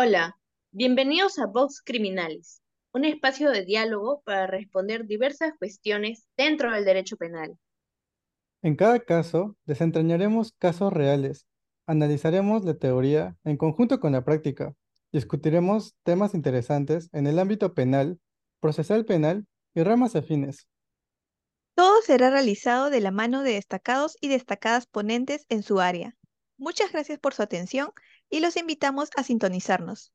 Hola, bienvenidos a Vox Criminales, un espacio de diálogo para responder diversas cuestiones dentro del derecho penal. En cada caso, desentrañaremos casos reales, analizaremos la teoría en conjunto con la práctica, discutiremos temas interesantes en el ámbito penal, procesal penal y ramas afines. Todo será realizado de la mano de destacados y destacadas ponentes en su área. Muchas gracias por su atención y los invitamos a sintonizarnos.